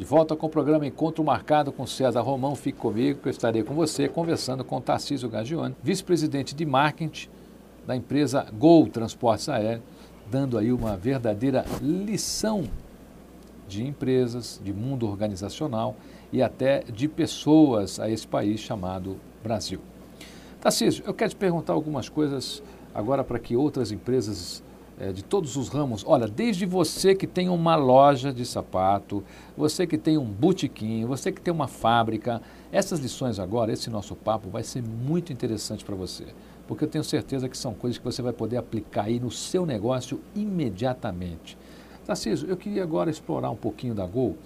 De volta com o programa Encontro Marcado com César Romão. Fique comigo que eu estarei com você conversando com Tarcísio Gagione, vice-presidente de marketing da empresa Gol Transportes Aéreos, dando aí uma verdadeira lição de empresas, de mundo organizacional e até de pessoas a esse país chamado Brasil. Tarcísio, eu quero te perguntar algumas coisas agora para que outras empresas é, de todos os ramos. Olha, desde você que tem uma loja de sapato, você que tem um botequim, você que tem uma fábrica, essas lições agora, esse nosso papo vai ser muito interessante para você, porque eu tenho certeza que são coisas que você vai poder aplicar aí no seu negócio imediatamente. Tarcísio, eu queria agora explorar um pouquinho da Gol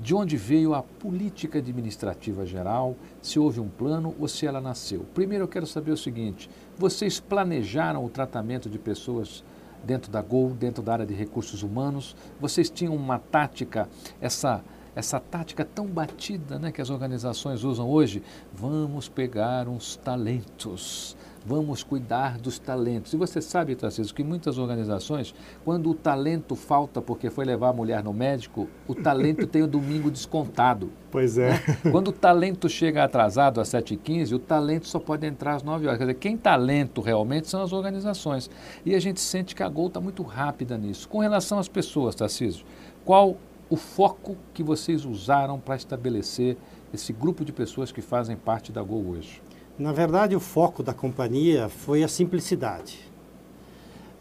de onde veio a política administrativa geral, se houve um plano ou se ela nasceu. Primeiro eu quero saber o seguinte: vocês planejaram o tratamento de pessoas dentro da Gol, dentro da área de recursos humanos? Vocês tinham uma tática, essa essa tática tão batida né, que as organizações usam hoje? Vamos pegar uns talentos Vamos cuidar dos talentos. E você sabe, Tarcísio, que muitas organizações, quando o talento falta porque foi levar a mulher no médico, o talento tem o domingo descontado. Pois é. Né? Quando o talento chega atrasado às 7h15, o talento só pode entrar às 9 horas. Quer dizer, quem talento realmente são as organizações. E a gente sente que a Gol está muito rápida nisso. Com relação às pessoas, Tarcísio, qual o foco que vocês usaram para estabelecer esse grupo de pessoas que fazem parte da Gol hoje? Na verdade, o foco da companhia foi a simplicidade.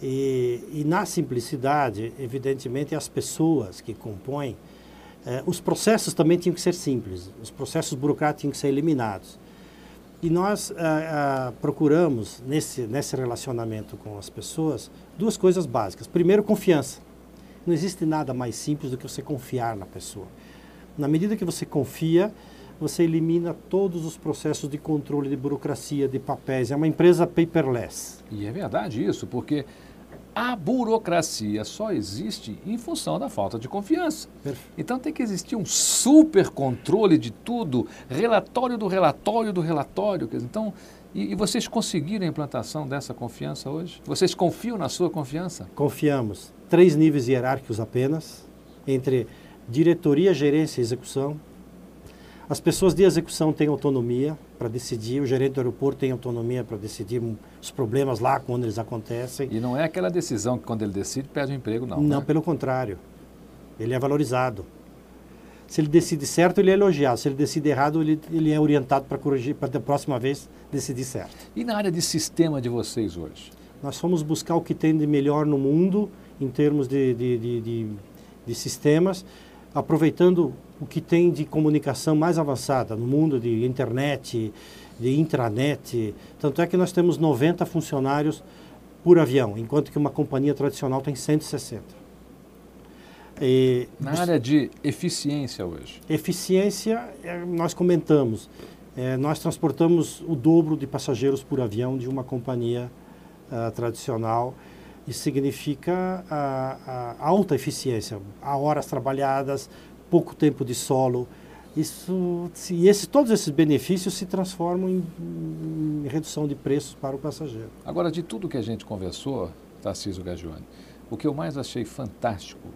E, e na simplicidade, evidentemente, as pessoas que compõem, eh, os processos também tinham que ser simples, os processos burocráticos tinham que ser eliminados. E nós ah, ah, procuramos, nesse, nesse relacionamento com as pessoas, duas coisas básicas. Primeiro, confiança. Não existe nada mais simples do que você confiar na pessoa. Na medida que você confia, você elimina todos os processos de controle de burocracia, de papéis. É uma empresa paperless. E é verdade isso, porque a burocracia só existe em função da falta de confiança. Então tem que existir um super controle de tudo, relatório do relatório do relatório. Então, e, e, vocês conseguiram a implantação dessa confiança hoje? Vocês confiam na sua confiança? Confiamos. Três níveis hierárquicos apenas, entre diretoria, gerência e execução. As pessoas de execução têm autonomia para decidir, o gerente do aeroporto tem autonomia para decidir os problemas lá quando eles acontecem. E não é aquela decisão que quando ele decide perde o emprego, não. Não, né? pelo contrário. Ele é valorizado. Se ele decide certo, ele é elogiado. Se ele decide errado, ele, ele é orientado para corrigir, para da próxima vez decidir certo. E na área de sistema de vocês hoje? Nós fomos buscar o que tem de melhor no mundo em termos de, de, de, de, de sistemas, aproveitando o que tem de comunicação mais avançada no mundo de internet, de intranet. Tanto é que nós temos 90 funcionários por avião, enquanto que uma companhia tradicional tem 160. E, Na área de eficiência hoje? Eficiência, é, nós comentamos, é, nós transportamos o dobro de passageiros por avião de uma companhia uh, tradicional. Isso significa a, a alta eficiência, a horas trabalhadas, pouco tempo de solo. Isso, e esse, todos esses benefícios se transformam em, em, redução de preços para o passageiro. Agora, de tudo que a gente conversou, Tarcísio Gagione, o que eu mais achei fantástico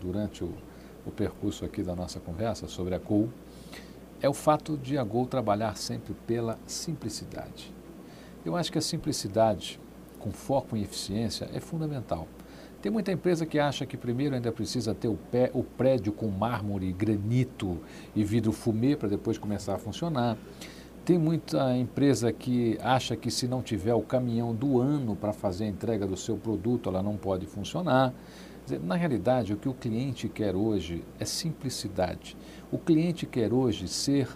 durante o, o percurso aqui da nossa conversa sobre a Gol é o fato de a Gol trabalhar sempre pela simplicidade. Eu acho que a simplicidade, com foco em eficiência, é fundamental. Tem muita empresa que acha que primeiro ainda precisa ter o, pé, o prédio com mármore, granito e vidro fumê para depois começar a funcionar. Tem muita empresa que acha que se não tiver o caminhão do ano para fazer a entrega do seu produto, ela não pode funcionar. Na realidade, o que o cliente quer hoje é simplicidade. O cliente quer hoje ser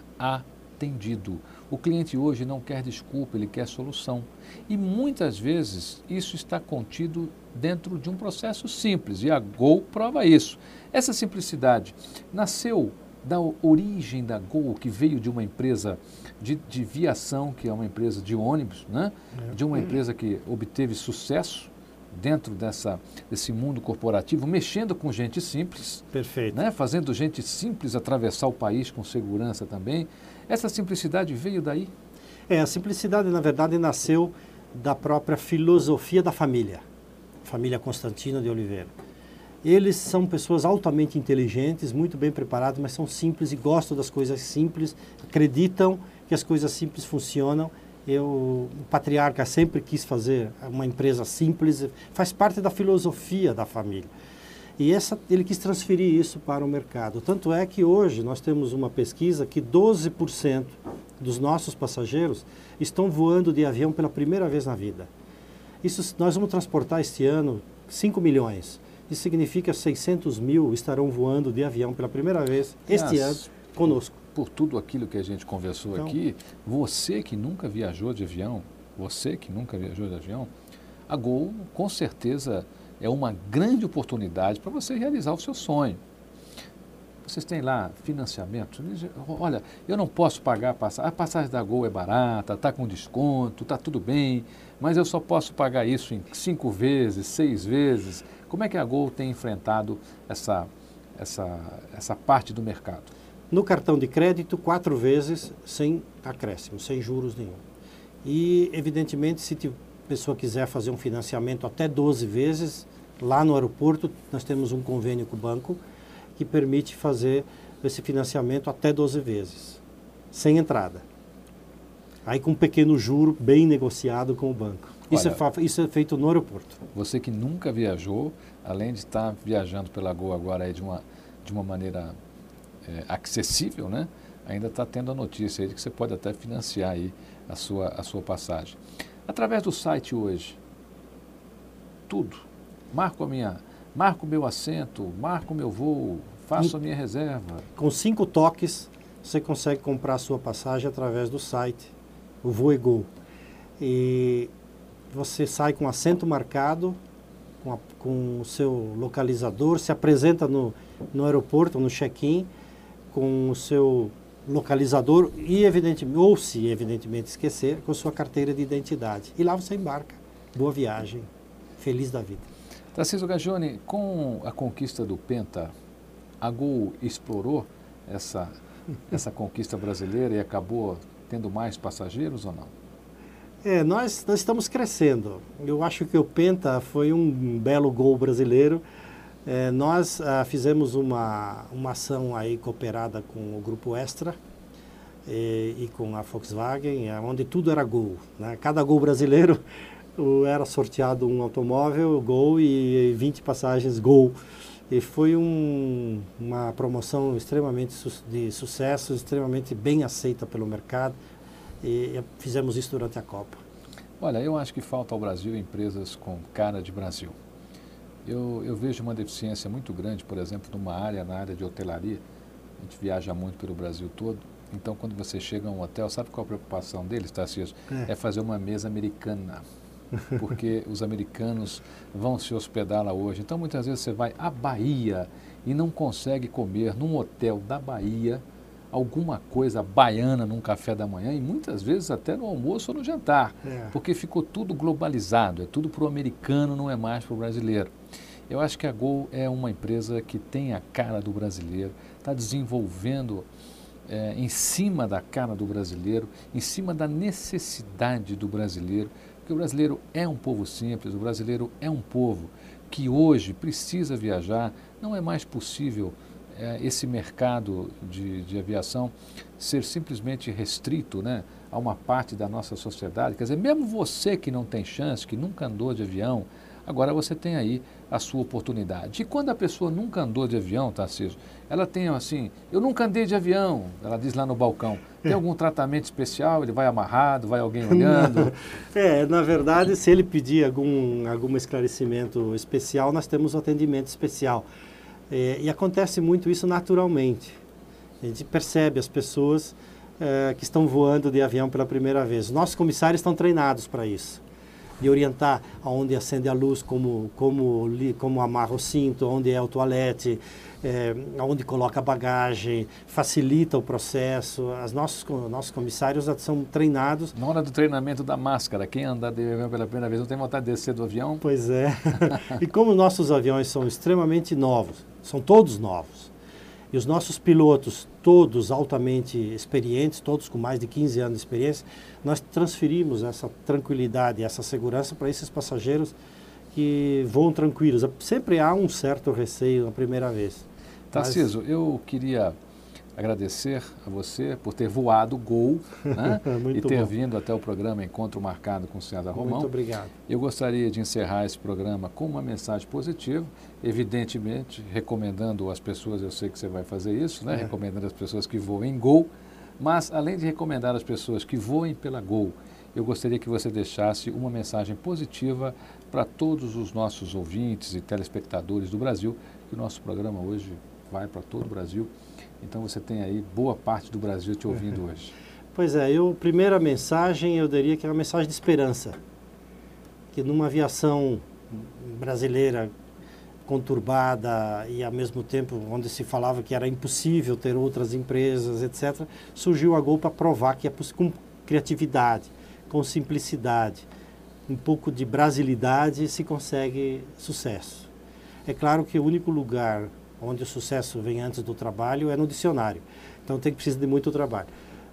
atendido. O cliente hoje não quer desculpa, ele quer solução. E muitas vezes isso está contido dentro de um processo simples, e a Gol prova isso. Essa simplicidade nasceu da origem da Gol, que veio de uma empresa de, de viação, que é uma empresa de ônibus, né? É. de uma empresa que obteve sucesso dentro dessa, desse mundo corporativo, mexendo com gente simples. Perfeito. Né? Fazendo gente simples atravessar o país com segurança também. Essa simplicidade veio daí? É, a simplicidade, na verdade, nasceu da própria filosofia da família família Constantino de Oliveira. Eles são pessoas altamente inteligentes, muito bem preparadas, mas são simples e gostam das coisas simples, acreditam que as coisas simples funcionam. Eu, o patriarca sempre quis fazer uma empresa simples, faz parte da filosofia da família. E essa, ele quis transferir isso para o mercado. Tanto é que hoje nós temos uma pesquisa que 12% dos nossos passageiros estão voando de avião pela primeira vez na vida. Isso, nós vamos transportar este ano 5 milhões. Isso significa 600 mil estarão voando de avião pela primeira vez este ano conosco. Por tudo aquilo que a gente conversou então, aqui, você que nunca viajou de avião, você que nunca viajou de avião, a Gol com certeza é uma grande oportunidade para você realizar o seu sonho. Vocês têm lá financiamento? Olha, eu não posso pagar a passagem. A passagem da Gol é barata, está com desconto, está tudo bem, mas eu só posso pagar isso em cinco vezes, seis vezes. Como é que a Gol tem enfrentado essa, essa, essa parte do mercado? No cartão de crédito, quatro vezes sem acréscimo, sem juros nenhum. E, evidentemente, se a pessoa quiser fazer um financiamento até 12 vezes, lá no aeroporto nós temos um convênio com o banco que permite fazer esse financiamento até 12 vezes, sem entrada. Aí com um pequeno juro bem negociado com o banco. Isso, Olha, é, isso é feito no aeroporto. Você que nunca viajou, além de estar viajando pela Gol agora de uma, de uma maneira é, acessível, né? ainda está tendo a notícia aí de que você pode até financiar aí a sua, a sua passagem. Através do site hoje, tudo. Marco a minha marco meu assento, marco meu voo, faço a minha reserva. Com cinco toques, você consegue comprar a sua passagem através do site, o Voego. E você sai com assento marcado, com, a, com o seu localizador, se apresenta no, no aeroporto, no check-in, com o seu localizador e evidentemente ou se evidentemente esquecer com sua carteira de identidade e lá você embarca boa viagem feliz da vida Tarcísio Gagione, com a conquista do Penta, a Gol explorou essa, essa conquista brasileira e acabou tendo mais passageiros ou não? É, nós, nós estamos crescendo. Eu acho que o Penta foi um belo gol brasileiro. É, nós ah, fizemos uma, uma ação aí cooperada com o Grupo Extra e, e com a Volkswagen, onde tudo era gol. Né? Cada gol brasileiro era sorteado um automóvel Gol e 20 passagens Gol. E foi um, uma promoção extremamente su de sucesso, extremamente bem aceita pelo mercado. E fizemos isso durante a Copa. Olha, eu acho que falta ao Brasil empresas com cara de Brasil. Eu, eu vejo uma deficiência muito grande, por exemplo, numa área, na área de hotelaria. A gente viaja muito pelo Brasil todo. Então, quando você chega a um hotel, sabe qual a preocupação deles, Tarcísio? É. é fazer uma mesa americana porque os americanos vão se hospedar lá hoje. Então, muitas vezes você vai à Bahia e não consegue comer num hotel da Bahia alguma coisa baiana num café da manhã e muitas vezes até no almoço ou no jantar, é. porque ficou tudo globalizado, é tudo para o americano, não é mais para o brasileiro. Eu acho que a Gol é uma empresa que tem a cara do brasileiro, está desenvolvendo é, em cima da cara do brasileiro, em cima da necessidade do brasileiro, porque o brasileiro é um povo simples, o brasileiro é um povo que hoje precisa viajar. Não é mais possível é, esse mercado de, de aviação ser simplesmente restrito né, a uma parte da nossa sociedade. Quer dizer, mesmo você que não tem chance, que nunca andou de avião, agora você tem aí a sua oportunidade. E quando a pessoa nunca andou de avião, Tarcísio, ela tem assim, eu nunca andei de avião, ela diz lá no balcão, tem algum tratamento especial? Ele vai amarrado, vai alguém olhando? é, na verdade, se ele pedir algum, algum esclarecimento especial, nós temos um atendimento especial. É, e acontece muito isso naturalmente. A gente percebe as pessoas é, que estão voando de avião pela primeira vez. Nossos comissários estão treinados para isso de orientar aonde acende a luz, como, como, como amarra o cinto, onde é o toalete, é, onde coloca a bagagem, facilita o processo. As nossos, nossos comissários são treinados. Na hora do treinamento da máscara, quem andar de avião pela primeira vez não tem vontade de descer do avião? Pois é. e como nossos aviões são extremamente novos, são todos novos, e os nossos pilotos, todos altamente experientes, todos com mais de 15 anos de experiência, nós transferimos essa tranquilidade, essa segurança para esses passageiros que voam tranquilos. Sempre há um certo receio na primeira vez. Tarciso, Mas... eu queria agradecer a você por ter voado Gol né? e ter bom. vindo até o programa Encontro Marcado com César Romão. Muito obrigado. Eu gostaria de encerrar esse programa com uma mensagem positiva, evidentemente recomendando às pessoas, eu sei que você vai fazer isso, né? É. recomendando às pessoas que voem Gol, mas além de recomendar às pessoas que voem pela Gol, eu gostaria que você deixasse uma mensagem positiva para todos os nossos ouvintes e telespectadores do Brasil, que o nosso programa hoje vai para todo o Brasil. Então você tem aí boa parte do Brasil te ouvindo hoje. Pois é, eu primeira mensagem eu diria que é uma mensagem de esperança, que numa aviação brasileira conturbada e ao mesmo tempo onde se falava que era impossível ter outras empresas, etc, surgiu a Gol para provar que é com criatividade, com simplicidade, um pouco de brasilidade se consegue sucesso. É claro que o único lugar onde o sucesso vem antes do trabalho é no dicionário. Então tem que precisar de muito trabalho.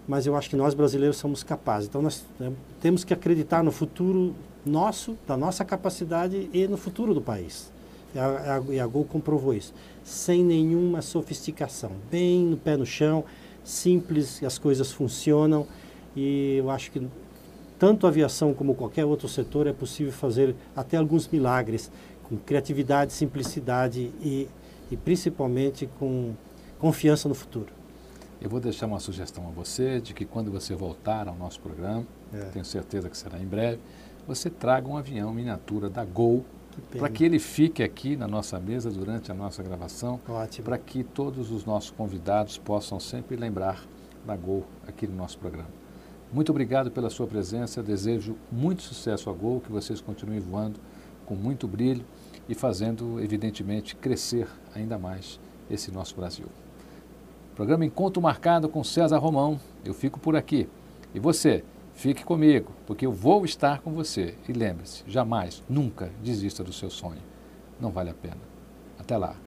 Mas eu acho que nós brasileiros somos capazes. Então nós né, temos que acreditar no futuro nosso, da nossa capacidade e no futuro do país. E a, a, e a Gol comprovou isso. Sem nenhuma sofisticação. Bem no pé no chão, simples, as coisas funcionam. E eu acho que tanto a aviação como qualquer outro setor é possível fazer até alguns milagres com criatividade, simplicidade e e principalmente com confiança no futuro. Eu vou deixar uma sugestão a você de que quando você voltar ao nosso programa, é. tenho certeza que será em breve, você traga um avião miniatura da Gol para que ele fique aqui na nossa mesa durante a nossa gravação, para que todos os nossos convidados possam sempre lembrar da Gol aqui no nosso programa. Muito obrigado pela sua presença, desejo muito sucesso a Gol, que vocês continuem voando com muito brilho e fazendo, evidentemente, crescer ainda mais esse nosso Brasil. Programa Encontro Marcado com César Romão. Eu fico por aqui. E você, fique comigo, porque eu vou estar com você. E lembre-se, jamais, nunca desista do seu sonho. Não vale a pena. Até lá.